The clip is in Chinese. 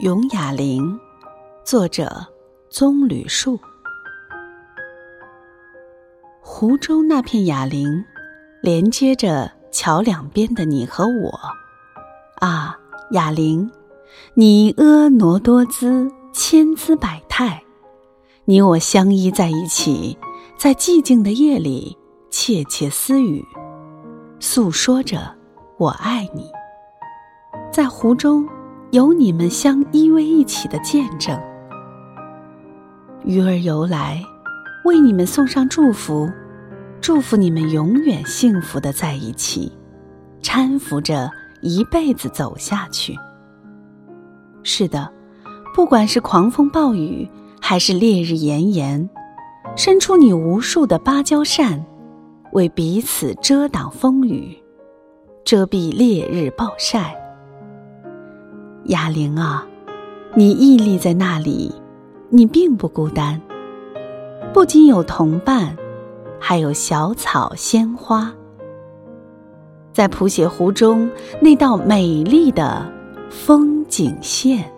咏哑铃，作者棕榈树。湖中那片哑铃，连接着桥两边的你和我。啊，哑铃，你婀娜多姿，千姿百态，你我相依在一起，在寂静的夜里窃窃私语，诉说着我爱你。在湖中。有你们相依偎一起的见证，鱼儿游来，为你们送上祝福，祝福你们永远幸福的在一起，搀扶着一辈子走下去。是的，不管是狂风暴雨，还是烈日炎炎，伸出你无数的芭蕉扇，为彼此遮挡风雨，遮蔽烈日暴晒。哑铃啊，你屹立在那里，你并不孤单。不仅有同伴，还有小草、鲜花，在谱写湖中那道美丽的风景线。